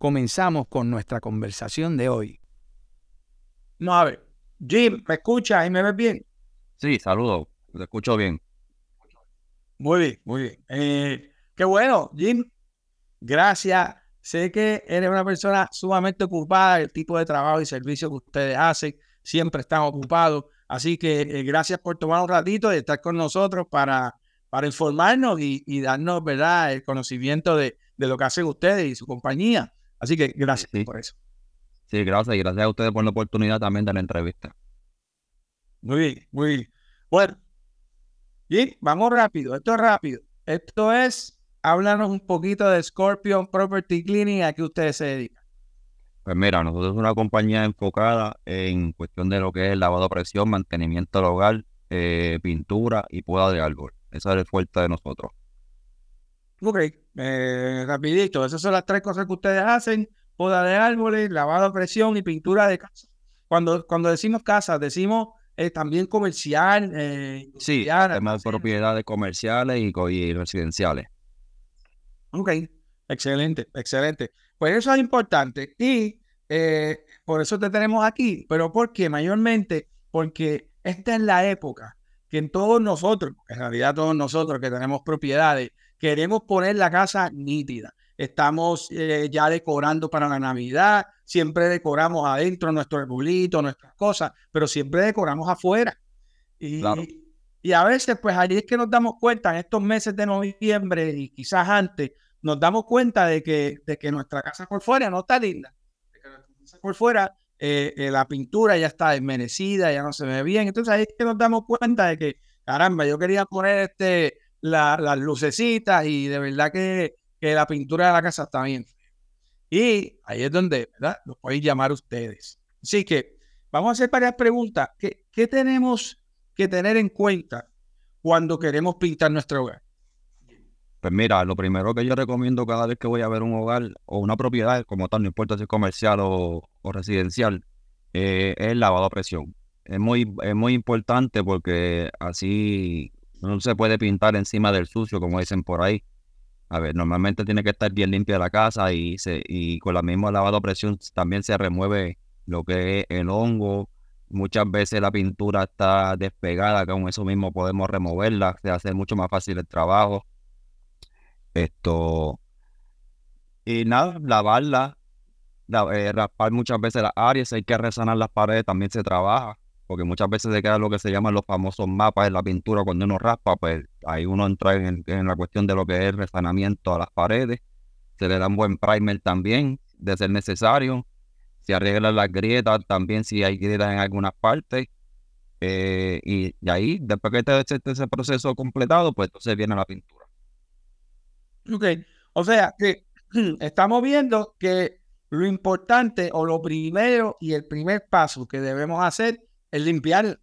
comenzamos con nuestra conversación de hoy. No, a ver, Jim, ¿me escuchas y me ves bien? Sí, saludo, te escucho bien. Muy bien, muy bien. Eh, qué bueno, Jim. Gracias. Sé que eres una persona sumamente ocupada, el tipo de trabajo y servicio que ustedes hacen, siempre están ocupados. Así que eh, gracias por tomar un ratito de estar con nosotros para, para informarnos y, darnos, ¿verdad?, el conocimiento de, de lo que hacen ustedes y su compañía. Así que gracias por eso. Sí, gracias. Y gracias a ustedes por la oportunidad también de la entrevista. Muy bien, muy bien. Bueno, y vamos rápido. Esto es rápido. Esto es, háblanos un poquito de Scorpion Property Cleaning, a qué ustedes se dedican. Pues mira, nosotros somos una compañía enfocada en cuestión de lo que es lavado de presión, mantenimiento del hogar, eh, pintura y poda de árbol. Esa es el fuerte de nosotros. Ok, eh, rapidito, esas son las tres cosas que ustedes hacen, poda de árboles, lavado a presión y pintura de casa. Cuando, cuando decimos casa, decimos eh, también comercial. Eh, sí, además propiedades comerciales y, residenciales. Ok, excelente, excelente. Pues eso es importante y eh, por eso te tenemos aquí, pero ¿por qué? Mayormente porque esta es la época que en todos nosotros, en realidad todos nosotros que tenemos propiedades, queremos poner la casa nítida. Estamos eh, ya decorando para la Navidad, siempre decoramos adentro nuestro arbolito, nuestras cosas, pero siempre decoramos afuera. Y, y a veces, pues allí es que nos damos cuenta, en estos meses de noviembre y quizás antes, nos damos cuenta de que, de que nuestra casa por fuera no está linda. De que nuestra casa por fuera, eh, eh, la pintura ya está desmerecida, ya no se ve bien. Entonces ahí es que nos damos cuenta de que, caramba, yo quería poner este las lucecitas y de verdad que, la pintura de la casa está bien. Y ahí es donde, ¿verdad? Los podéis llamar ustedes. Así que vamos a hacer varias preguntas. ¿Qué, ¿Qué, tenemos que tener en cuenta cuando queremos pintar nuestro hogar? Pues mira, lo primero que yo recomiendo cada vez que voy a ver un hogar o una propiedad, como tal, no importa si es comercial o, residencial, eh, es lavado a presión. Es muy, es muy importante porque así no se puede pintar encima del sucio, como dicen por ahí. A ver, normalmente tiene que estar bien limpia la casa y, se, y con la misma lavado a presión también se remueve lo que es el hongo. Muchas veces la pintura está despegada, con eso mismo podemos removerla, se hace mucho más fácil el trabajo. Esto. Y nada, lavarla, eh, raspar muchas veces las áreas, hay que resanar las paredes, también se trabaja porque muchas veces se queda lo que se llaman los famosos mapas en la pintura cuando uno raspa, pues ahí uno entra en, la cuestión de lo que es el resanamiento a las paredes, se le da buen primer también, de ser necesario, se arreglan las grietas también si hay grietas en algunas partes, eh, y, ahí, después que esté ese proceso completado, pues entonces viene la pintura. Ok, o sea que estamos viendo que lo importante o lo primero y el primer paso que debemos hacer es limpiar.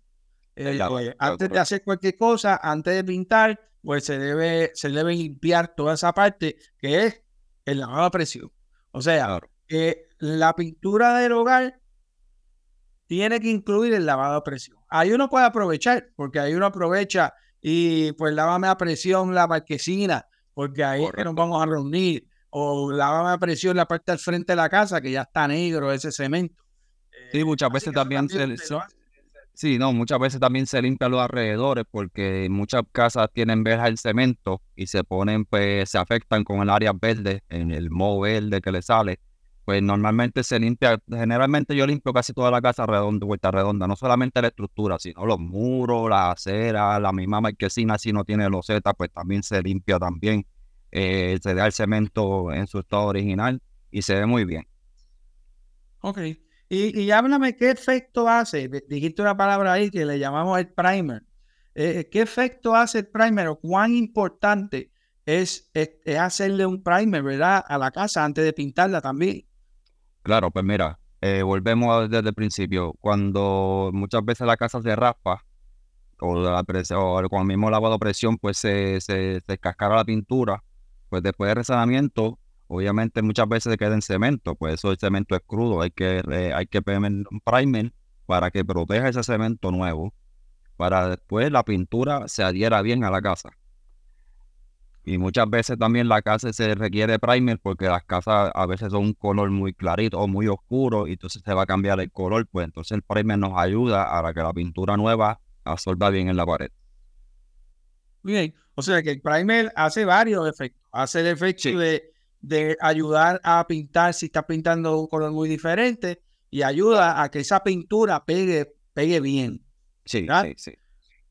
Eh, pues, antes de hacer cualquier cosa, antes de pintar, pues se debe, se debe limpiar toda esa parte que es el lavado a presión. O sea, que la pintura del hogar tiene que incluir el lavado a presión. Ahí uno puede aprovechar, porque ahí uno aprovecha y pues lávame a presión la marquesina, porque ahí es que nos vamos a reunir. O lávame a presión la parte del frente de la casa, que ya está negro ese cemento. Sí, muchas veces también, se, Sí, no, muchas veces también se limpia los alrededores porque muchas casas tienen verja en cemento y se ponen, pues, se afectan con el área verde, en el moho verde que le sale. Pues normalmente se limpia, generalmente yo limpio casi toda la casa redonda, vuelta redonda, no solamente la estructura, sino los muros, la acera, la misma marquesina, si no tiene loseta, pues también se limpia también. Eh, se da el cemento en su estado original y se ve muy bien. Ok. Y, háblame qué efecto hace, dijiste una palabra ahí que le llamamos el primer. Eh, ¿Qué efecto hace el primer o cuán importante es, hacerle un primer, ¿verdad? A la casa antes de pintarla también. Claro, pues mira, eh, volvemos desde el principio. Cuando muchas veces la casa se raspa, o, con el mismo lavado de presión, pues se, se, se cascara la pintura, pues después de resanamiento, obviamente muchas veces se queda en cemento, pues eso el cemento es crudo, hay que, eh, hay que poner un primer para que proteja ese cemento nuevo, para después la pintura se adhiera bien a la casa. Y muchas veces también la casa se requiere primer porque las casas a veces son un color muy clarito o muy oscuro y entonces se va a cambiar el color, pues entonces el primer nos ayuda a que la pintura nueva absorba bien en la pared. Bien, o sea que el primer hace varios efectos. Hace el efecto de, de ayudar a pintar si está pintando un color muy diferente y ayuda a que esa pintura pegue, pegue bien. Sí, sí, sí.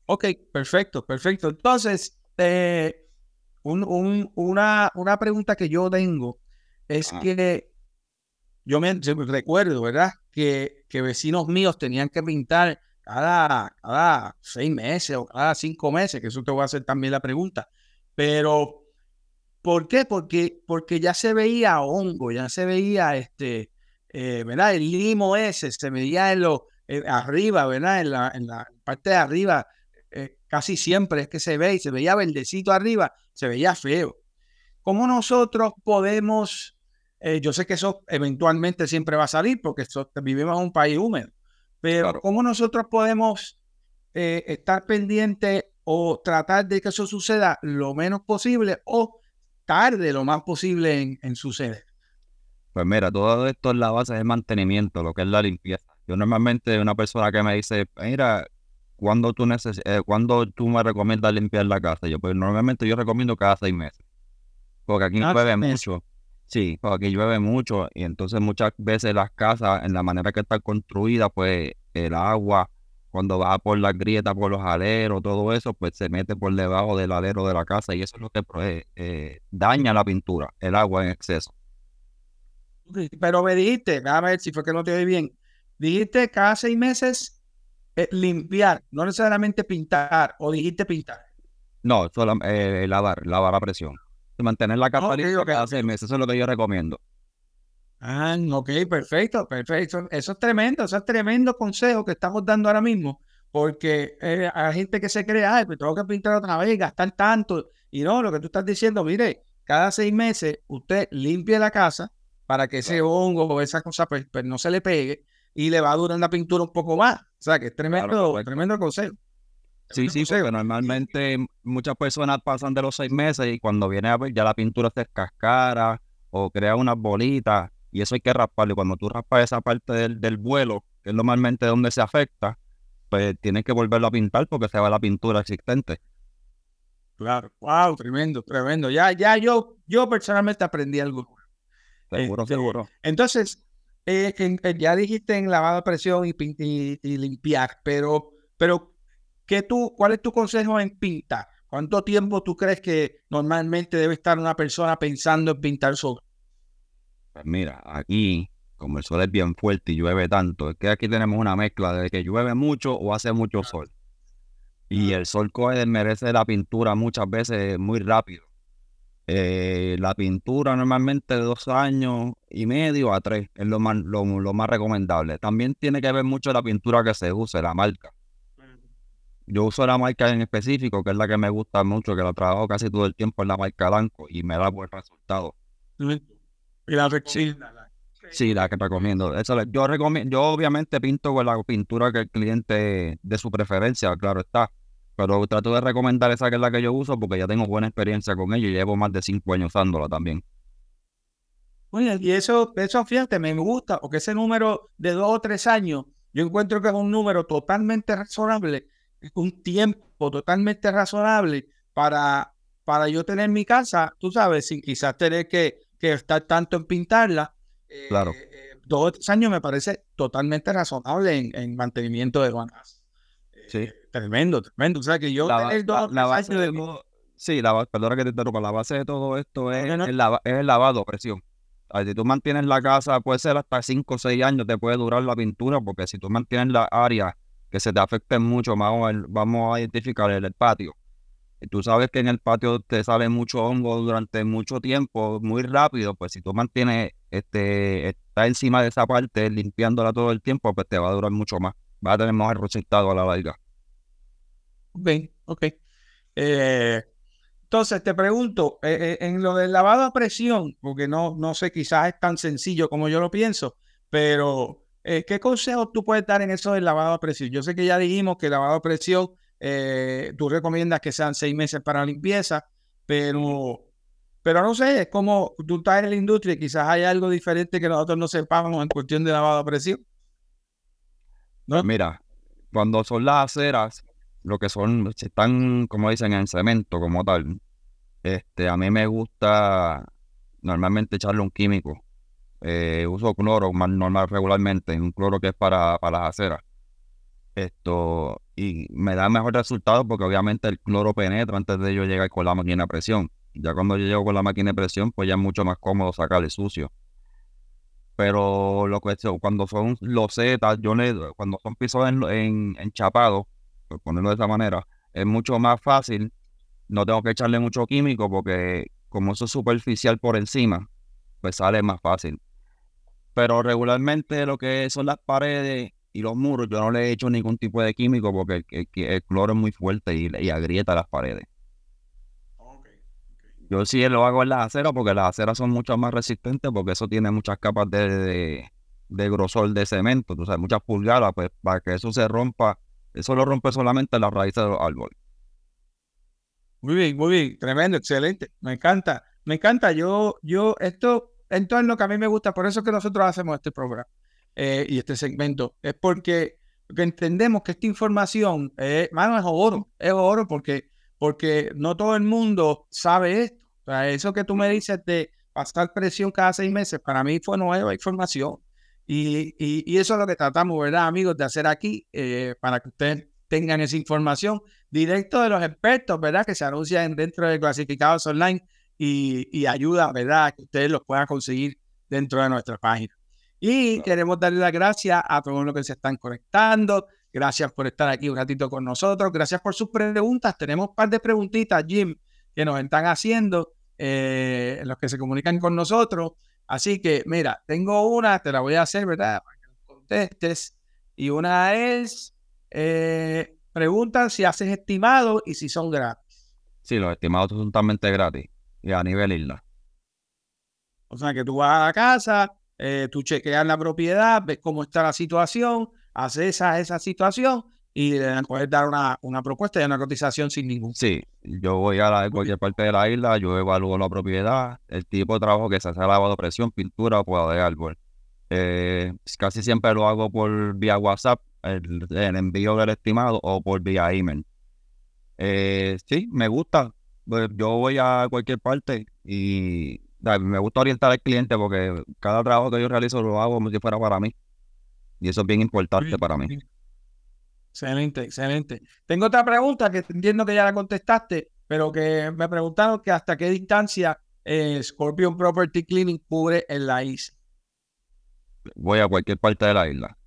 Ok, perfecto, perfecto. Entonces, eh, una, una pregunta que yo tengo es que yo me, recuerdo, ¿verdad? Que, que, vecinos míos tenían que pintar cada, cada seis meses o cada cinco meses, que eso te voy a hacer también la pregunta. Pero, ¿por qué? Porque, porque ya se veía hongo, ya se veía este, eh, ¿verdad? El limo ese, se veía en lo, arriba, ¿verdad? En la, en la parte de arriba eh, casi siempre es que se ve y se veía verdecito arriba, se veía feo. ¿Cómo nosotros podemos, eh, yo sé que eso eventualmente siempre va a salir porque vivimos en un país húmedo, pero ¿cómo nosotros podemos eh, estar pendientes o tratar de que eso suceda lo menos posible o tarde lo más posible en, en suceder? Pues mira, todo esto es la base del mantenimiento, lo que es la limpieza. Yo normalmente una persona que me dice, mira, cuando tú, neces eh, tú me recomiendas limpiar la casa? Yo, pues normalmente yo recomiendo cada seis meses. Porque aquí llueve mucho. Sí, porque aquí llueve mucho y entonces muchas veces las casas, en la manera que están construidas, pues el agua, cuando va por las grietas, por los aleros, todo eso, pues se mete por debajo del alero de la casa y eso es lo que pues, eh, daña la pintura, el agua en exceso. Pero me dijiste, a ver si fue que no te oí bien, dijiste cada seis meses eh, limpiar, no necesariamente pintar, o dijiste pintar. No, solo eh, lavar, lavar a presión. Mantener la capa okay, cada seis meses, eso es lo que yo recomiendo. Ah, ok, perfecto, perfecto. Eso es tremendo, eso es tremendo consejo que estamos dando ahora mismo, porque eh, hay gente que se cree, ay, pues tengo que pintar otra vez, gastar tanto. Y no, lo que tú estás diciendo, mire, cada seis meses usted limpie la casa para que ese hongo o esa cosa pues, pues no se le pegue y le va a durar la pintura un poco más. O sea, que es tremendo, tremendo consejo. Sí, sí, porque normalmente muchas personas pasan de los seis meses y cuando viene a ver ya la pintura se escascara o crea unas bolitas y eso hay que rasparlo. Y cuando tú raspas esa parte del, del vuelo, que es normalmente donde se afecta, pues tienes que volverlo a pintar porque se va la pintura existente. Claro, wow, tremendo, tremendo. Ya, ya yo, yo personalmente aprendí algo. Seguro, este, seguro. Entonces, eh, ya dijiste en lavado de presión y, limpiar, pero, pero ¿qué tú, ¿cuál es tu consejo en pintar? ¿Cuánto tiempo tú crees que normalmente debe estar una persona pensando en pintar sol? Pues mira, aquí, como el sol es bien fuerte y llueve tanto, es que aquí tenemos una mezcla de que llueve mucho o hace mucho sol. Y el sol coge, merece la pintura muchas veces muy rápido. Eh, la pintura normalmente de dos años y medio a tres es lo más, lo, más recomendable. También tiene que ver mucho la pintura que se use, la marca. Yo uso la marca en específico, que es la que me gusta mucho, que la trabajo casi todo el tiempo en la marca blanco y me da buen resultado. Y la sí, sí, la que recomiendo. yo recomiendo, yo obviamente pinto con la pintura que el cliente de su preferencia, claro está. Pero trato de recomendar esa que es la que yo uso porque ya tengo buena experiencia con ella y llevo más de cinco años usándola también. Oye, y eso, eso fíjate, me gusta, porque ese número de dos o tres años, yo encuentro que es un número totalmente razonable, un tiempo totalmente razonable para, para yo tener mi casa, tú sabes, sin quizás tener que, que estar tanto en pintarla. Claro. Eh, eh, dos o tres años me parece totalmente razonable en, en mantenimiento de guanas. Sí. Eh, tremendo, tremendo. O sea que yo la, base de, Sí, la, perdona que te interrumpa, la base de todo esto es, El, es el lavado a presión. si tú mantienes la casa, puede ser hasta 5 o 6 años, te puede durar la pintura, porque si tú mantienes la área que se te afecte mucho, vamos a, vamos a identificar el, patio. Tú sabes que en el patio te sale mucho hongo durante mucho tiempo, muy rápido, pues si tú mantienes este, estás encima de esa parte, limpiándola todo el tiempo, pues te va a durar mucho más. Va a tener mejor resultado a la larga. Ok, ok. Eh, entonces te pregunto, eh, eh, en lo del lavado a presión, porque no, no sé, quizás es tan sencillo como yo lo pienso, pero ¿qué consejos tú puedes dar en eso del lavado a presión? Yo sé que ya dijimos que el lavado a presión, tú recomiendas que sean seis meses para limpieza, pero pero no sé, es como tú estás en la industria y quizás hay algo diferente que nosotros no sepamos en cuestión de lavado a presión. ¿No? Mira, cuando son las aceras, lo que son, están, como dicen, en cemento como tal, este, a mí me gusta normalmente echarle un químico. Eh, uso cloro más normal regularmente, un cloro que es para, para las aceras. Esto, y me da mejor resultado porque obviamente el cloro penetra antes de yo llegar con la máquina de presión. Ya cuando yo llego con la máquina de presión, pues ya es mucho más cómodo sacarle sucio. Pero lo que cuando son los Z, yo cuando son pisos en, en, enchapados, por ponerlo de esa manera, es mucho más fácil. No tengo que echarle mucho químico porque como eso es superficial por encima, pues sale más fácil. Pero regularmente lo que son las paredes y los muros, yo no le he hecho ningún tipo de químico porque el, cloro es muy fuerte y, y agrieta las paredes. Yo sí lo hago en las aceras porque las aceras son mucho más resistentes porque eso tiene muchas capas de, grosor de cemento, tú sabes, muchas pulgadas, pues para que eso se rompa, eso lo rompe solamente las raíces de los árboles. Muy bien, muy bien, tremendo, excelente, me encanta, me encanta, yo, yo, esto, esto es lo que a mí me gusta, por eso es que nosotros hacemos este programa eh, y este segmento, es porque, entendemos que esta información, eh, mano, es oro, es oro porque porque no todo el mundo sabe esto. O sea, eso que tú me dices de pasar presión cada seis meses, para mí fue nueva información. Y, y, eso es lo que tratamos, ¿verdad, amigos, de hacer aquí, eh, para que ustedes tengan esa información directo de los expertos, ¿verdad? Que se anuncian dentro de clasificados online y, y ayuda, ¿verdad? Que ustedes los puedan conseguir dentro de nuestra página. Y queremos darle las gracias a todos los que se están conectando, Gracias por estar aquí un ratito con nosotros. Gracias por sus preguntas. Tenemos un par de preguntitas, Jim, que nos están haciendo, eh, los que se comunican con nosotros. Así que, mira, tengo una, te la voy a hacer, ¿verdad? Para que contestes. Y una es, eh, preguntan si haces estimados y si son gratis. Sí, los estimados son totalmente gratis y a nivel isla. O sea que tú vas a la casa, eh, tú chequeas la propiedad, ves cómo está la situación, hace esa, esa situación y le puedes dar una, una, propuesta y una cotización sin ningún. Sí, yo voy a la, cualquier parte de la isla, yo evalúo la propiedad, el tipo de trabajo que se hace lavado de presión, pintura o poda de árbol. Eh, casi siempre lo hago por vía WhatsApp, el, envío del estimado o por vía email. Eh, sí, me gusta. Pues, yo voy a cualquier parte y me gusta orientar al cliente porque cada trabajo que yo realizo lo hago como si fuera para mí. Y eso es bien importante para mí. Excelente, excelente. Tengo otra pregunta que entiendo que ya la contestaste, pero que me preguntaron que hasta qué distancia eh, Scorpion Property Cleaning cubre en la isla. Voy a cualquier parte de la isla.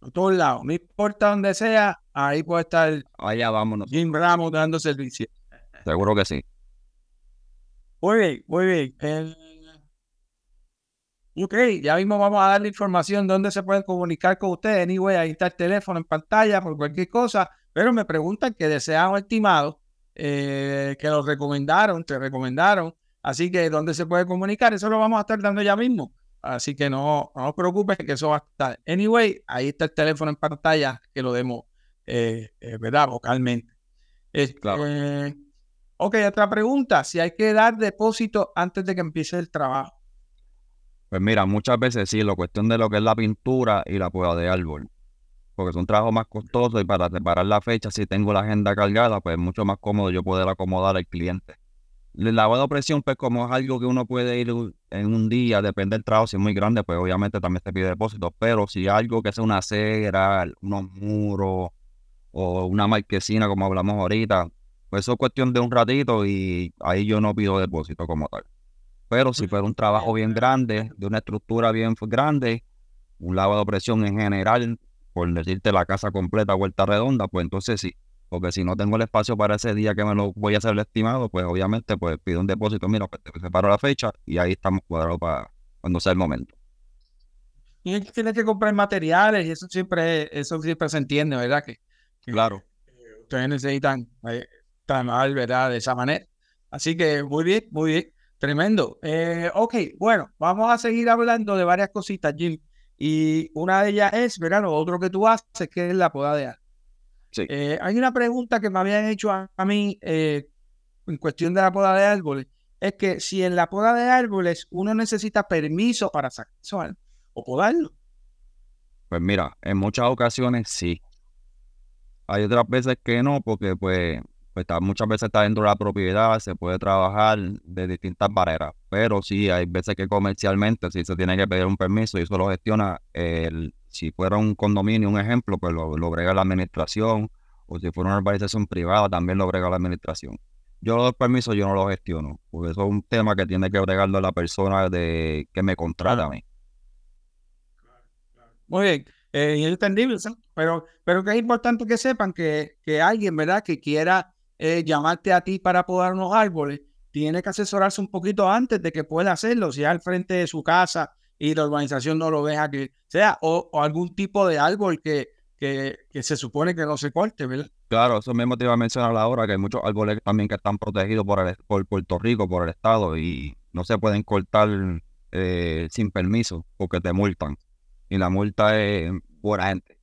A todos lados, no importa donde sea, ahí puede estar Allá vámonos. Jim Ramos dando servicio. Seguro que sí. Muy bien, muy bien. Ok, ya mismo vamos a darle información dónde se pueden comunicar con ustedes. Anyway, ahí está el teléfono en pantalla por cualquier cosa, pero me preguntan que desean un estimado, eh, que lo recomendaron, te recomendaron. Así que dónde se puede comunicar, eso lo vamos a estar dando ya mismo. Así que no, no os preocupes que eso va a estar. Anyway, ahí está el teléfono en pantalla que lo demos, eh, eh, ¿verdad? Vocalmente. claro. Ok, otra pregunta. Si hay que dar depósito antes de que empiece el trabajo. Pues mira, muchas veces sí, la cuestión de lo que es la pintura y la poda de árbol. Porque son trabajos más costosos y para separar la fecha, si tengo la agenda cargada, pues es mucho más cómodo yo poder acomodar al cliente. El lavado de presión, pues como es algo que uno puede ir en un día, depende del trabajo, si es muy grande, pues obviamente también se pide depósito. Pero si algo que sea una cera, unos muros o una marquesina, como hablamos ahorita, eso es cuestión de un ratito y ahí yo no pido depósito como tal. Pero si fuera un trabajo bien grande, de una estructura bien grande, un lavado de presión en general, por decirte la casa completa, vuelta redonda, pues entonces sí. Porque si no tengo el espacio para ese día que me lo voy a hacer el estimado, pues obviamente pues pido un depósito, mira, pues te separo la fecha y ahí estamos cuadrados para cuando sea el momento. tienes que comprar materiales y eso siempre, eso siempre se entiende, ¿verdad? Que, Claro. ustedes necesitan eh, trabajar, ¿verdad? De esa manera. Así que muy bien, muy bien. Tremendo. Eh, ok, bueno, vamos a seguir hablando de varias cositas, Jim. Y una de ellas es, ¿verdad? Lo otro que tú haces, que es la poda de árboles. Sí. Eh, hay una pregunta que me habían hecho a, a mí eh, en cuestión de la poda de árboles. Es que si en la poda de árboles uno necesita permiso para sacar o podarlo. Pues mira, en muchas ocasiones sí. Hay otras veces que no, porque pues, pues está- muchas veces está dentro de la propiedad, se puede trabajar de distintas maneras. Pero sí, hay veces que comercialmente sí se tiene que pedir un permiso y eso lo gestiona el, si fuera un condominio, un ejemplo, pues lo, lo brega la administración, o si fuera una urbanización privada, también lo brega la administración. Yo los permisos yo no los gestiono, porque eso es un tema que tiene que bregarlo la persona de que me contrata a mí. Muy bien, eh, entendible, pero, pero que es importante que sepan que, que alguien, ¿verdad?, que quiera eh, llamarte a ti para podar unos árboles, tiene que asesorarse un poquito antes de que pueda hacerlo, si es al frente de su casa y la urbanización no lo deja que sea, o, o algún tipo de árbol que, que, que se supone que no se corte, ¿verdad? Claro, eso mismo te iba a mencionar ahora, que hay muchos árboles también que están protegidos por, el, por Puerto Rico, por el Estado, y no se pueden cortar eh, sin permiso porque te multan. Y la multa es buena gente.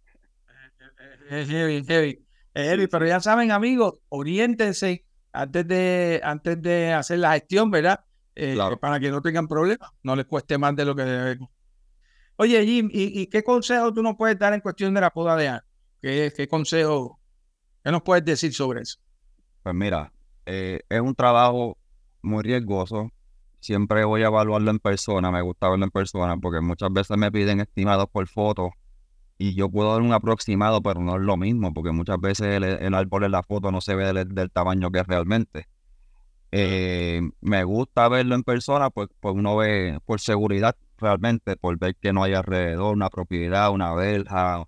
Es heavy, es heavy. Pero ya saben, amigos, oriéntense antes de, antes de hacer la gestión, ¿verdad? Eh, Claro. Para que no tengan problemas, no les cueste más de lo que debe. Oye, Jim, ¿y, y qué consejo tú nos puedes dar en cuestión de la poda de árboles? ¿Qué, qué consejo, qué nos puedes decir sobre eso? Pues mira, eh, es un trabajo muy riesgoso. Siempre voy a evaluarlo en persona, me gusta verlo en persona, porque muchas veces me piden estimados por foto y yo puedo dar un aproximado, pero no es lo mismo, porque muchas veces el, el árbol en la foto no se ve del, del tamaño que es realmente. Eh, me gusta verlo en persona, pues, pues uno ve por seguridad realmente, por ver que no hay alrededor una propiedad, una verja,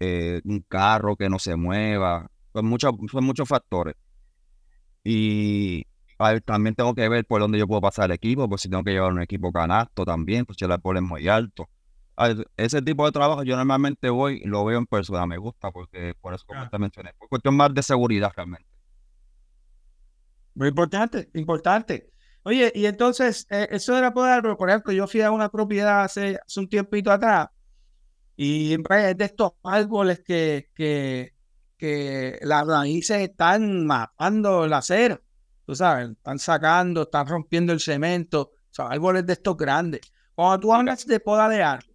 eh, un carro que no se mueva, son muchos, son muchos factores. Y ver, también tengo que ver por dónde yo puedo pasar el equipo, pues si tengo que llevar un equipo canasto también, pues si el árbol es muy alto. Ese tipo de trabajo yo normalmente voy y lo veo en persona, me gusta, porque por eso como Ah. te mencioné, por cuestión más de seguridad realmente. Muy importante, importante. Oye, y entonces, eh, eso de la poda de árboles, por ejemplo, yo fui a una propiedad hace, hace un tiempito atrás y es de estos árboles que, que, que las raíces están matando la acera, tú sabes, están sacando, están rompiendo el cemento, o sea, árboles de estos grandes. Cuando tú hablas de poda de árbol,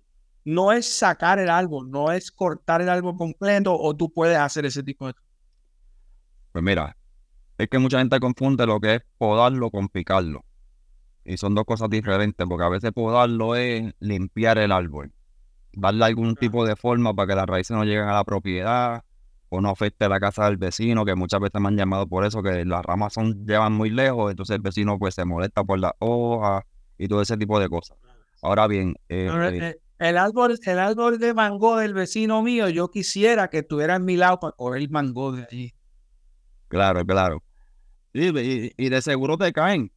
no es sacar el árbol, no es cortar el árbol completo o tú puedes hacer ese tipo de Pues mira, es que mucha gente confunde lo que es podarlo con picarlo. Y son dos cosas diferentes, porque a veces podarlo es limpiar el árbol, darle algún tipo de forma para que las raíces no lleguen a la propiedad o no afecte la casa del vecino, que muchas veces me han llamado por eso, que las ramas son, llevan muy lejos, entonces el vecino pues se molesta por las hojas y todo ese tipo de cosas. Ahora bien, eh, eh, eh, El árbol, el árbol de mango del vecino mío, yo quisiera que estuviera en mi lado para coger el mango de allí. Claro, claro. Y, y de seguro te caen,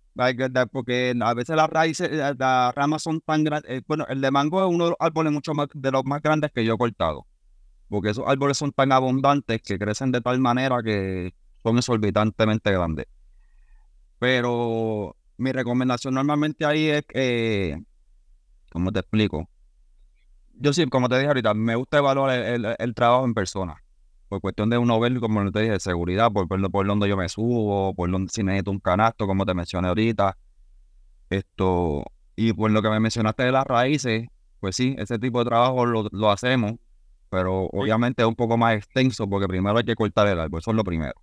porque a veces las raíces, eh, las ramas son tan grandes. Bueno, el de mango es uno de los árboles mucho más, de los más grandes que yo he cortado, porque esos árboles son tan abundantes que crecen de tal manera que son exorbitantemente grandes. Pero mi recomendación normalmente ahí es que, ¿cómo te explico? Yo sí, como te dije ahorita, me gusta evaluar el, el- el trabajo en persona por cuestión de uno ver, como te dije, de seguridad, por ver por dónde yo me subo, por dónde si necesito un canasto, como te mencioné ahorita. Esto, y por lo que me mencionaste de las raíces, pues sí, ese tipo de trabajo lo, lo hacemos, pero obviamente es un poco más extenso porque primero hay que cortar el árbol, eso es lo primero.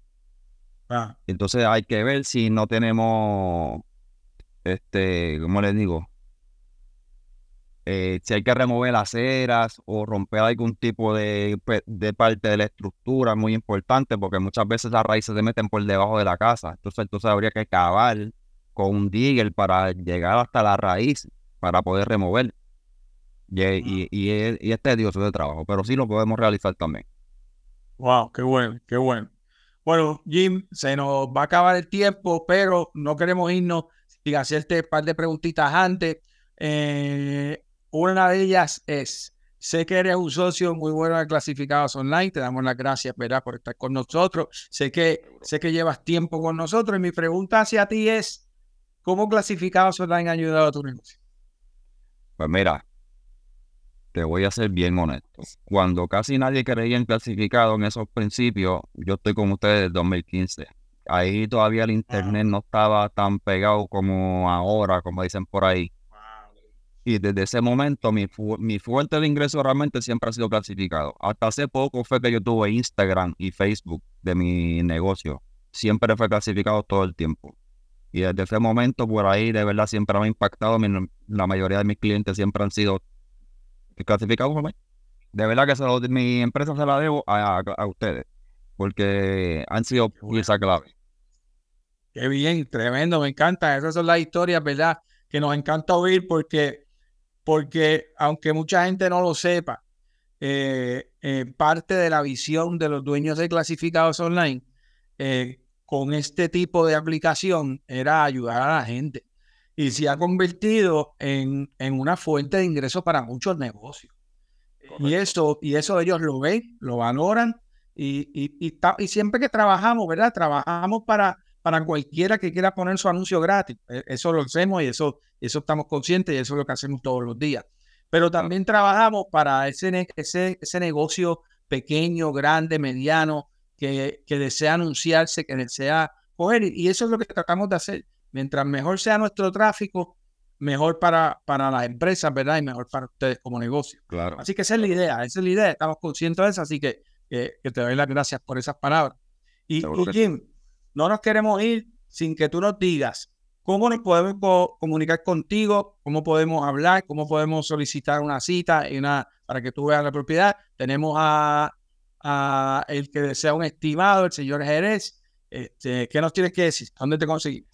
Ah, Entonces hay que ver si no tenemos, este, ¿cómo les digo? Eh, si hay que remover aceras o romper algún tipo de, de parte de la estructura, muy importante, porque muchas veces las raíces se meten por debajo de la casa. Entonces, entonces habría que cavar con un digger para llegar hasta la raíz, para poder remover. Y, y, y es, y es tedioso de trabajo, pero sí lo podemos realizar también. Wow, qué bueno, qué bueno. Bueno, Jim, se nos va a acabar el tiempo, pero no queremos irnos sin hacerte un par de preguntitas antes. Eh, Una de ellas es, sé que eres un socio muy bueno de clasificados online, te damos las gracias, ¿verdad?, por estar con nosotros. Sé que, sé que llevas tiempo con nosotros y mi pregunta hacia ti es, ¿cómo clasificados online ha ayudado a tu negocio? Pues mira, te voy a ser bien honesto. Cuando casi nadie creía en clasificado en esos principios, yo estoy con ustedes desde 2015. Ahí todavía el internet no estaba tan pegado como ahora, como dicen por ahí. Y desde ese momento mi, mi fuente de ingreso realmente siempre ha sido clasificado. Hasta hace poco fue que yo tuve Instagram y Facebook de mi negocio. Siempre fue clasificado todo el tiempo. Y desde ese momento por ahí de verdad siempre me ha impactado. la mayoría de mis clientes siempre han sido clasificados por mí. De verdad que mi empresa se la debo a, ustedes. Porque han sido pieza clave. Qué bien, tremendo, me encanta. Esas son las historias, ¿verdad? Que nos encanta oír porque, porque aunque mucha gente no lo sepa, eh, eh, parte de la visión de los dueños de clasificados online eh, con este tipo de aplicación era ayudar a la gente y se ha convertido en, en una fuente de ingresos para muchos negocios. Y eso, y eso ellos lo ven, lo valoran y, y, y, siempre que trabajamos, ¿verdad? Trabajamos para, para cualquiera que quiera poner su anuncio gratis. E, eso lo hacemos y eso, eso estamos conscientes y eso es lo que hacemos todos los días. Pero también trabajamos para ese, ese, ese negocio pequeño, grande, mediano, que, que desea anunciarse, que desea coger. Y eso es lo que tratamos de hacer. Mientras mejor sea nuestro tráfico, mejor para, para las empresas, ¿verdad? Y mejor para ustedes como negocio. Claro. Así que esa es la idea, esa es la idea. Estamos conscientes de eso, así que, que, te doy las gracias por esas palabras. Y, Jim, no nos queremos ir sin que tú nos digas cómo nos podemos comunicar contigo, cómo podemos hablar, cómo podemos solicitar una cita y una, para que tú veas la propiedad. Tenemos a, el que desea un estimado, el señor Jerez. Este, ¿Qué nos tienes que decir? ¿Dónde te conseguimos?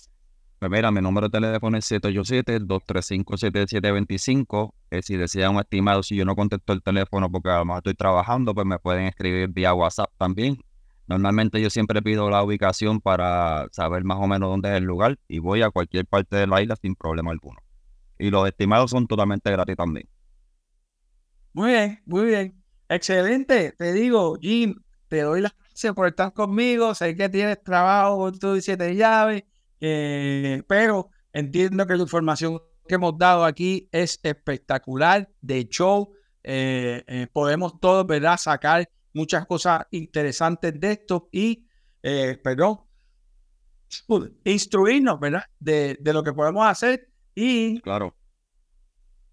Pues mira, mi número de teléfono es 787-235-7725. Eh, si desean un estimado, si yo no contesto el teléfono porque a lo mejor estoy trabajando, pues me pueden escribir vía WhatsApp también. Normalmente yo siempre pido la ubicación para saber más o menos dónde es el lugar y voy a cualquier parte de la isla sin problema alguno. Y los estimados son totalmente gratis también. Muy bien, muy bien. Excelente. Te digo, Jim, te doy las gracias por estar conmigo. Sé que tienes trabajo con tu siete llaves eh, pero entiendo que la información que hemos dado aquí es espectacular, de show. Eh, eh, podemos todos, ¿verdad?, sacar muchas cosas interesantes de esto y, perdón, instruirnos, ¿verdad?, de, de, lo que podemos hacer y claro.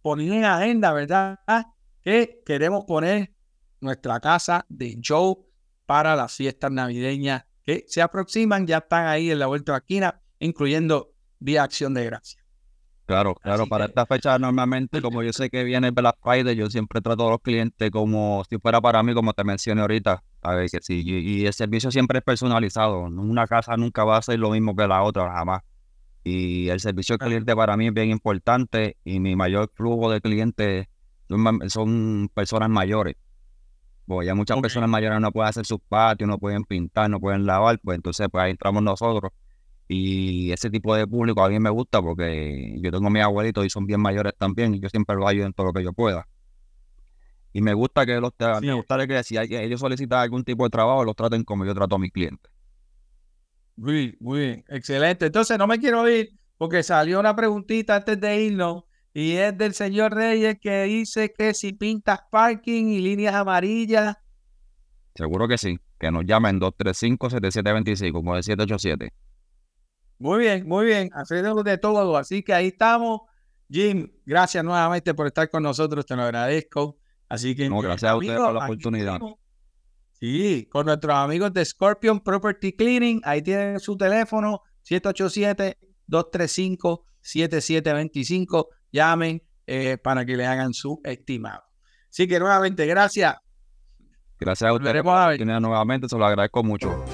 poner en agenda, ¿verdad?, que queremos poner nuestra casa de show para las fiestas navideñas que se aproximan, ya están ahí en la vuelta de la esquina incluyendo vía acción de gracia. Claro, claro, para esta fecha normalmente, como yo sé que viene Black Friday, yo siempre trato a los clientes como si fuera para mí, como te mencioné ahorita, ver Que sí, y, el servicio siempre es personalizado, una casa nunca va a ser lo mismo que la otra, jamás. Y el servicio al cliente para mí es bien importante y mi mayor flujo de clientes son, personas mayores. Pues ya muchas personas mayores no pueden hacer sus patios, no pueden pintar, no pueden lavar, pues entonces pues ahí entramos nosotros y ese tipo de público a mí me gusta porque yo tengo a mis abuelitos y son bien mayores también y yo siempre los ayudo en todo lo que yo pueda. Y me gusta que los me gusta que si ellos solicitan algún tipo de trabajo, los traten como yo trato a mis clientes. Muy, muy bien, excelente. Entonces no me quiero ir porque salió una preguntita antes de irnos y es del señor Reyes que dice que si pintas parking y líneas amarillas. Seguro que sí, que nos llamen 235-7725 como el 787. Muy bien, muy bien. Hacemos de todo. Así que ahí estamos. Jim, gracias nuevamente por estar con nosotros. Te lo agradezco. Así que. No, gracias a ustedes por la oportunidad. Sí, con nuestros amigos de Scorpion Property Cleaning. Ahí tienen su teléfono: 787-235-7725. Llamen eh, para que le hagan su estimado. Así que nuevamente, gracias. Gracias a ustedes por la oportunidad nuevamente. Se lo agradezco mucho.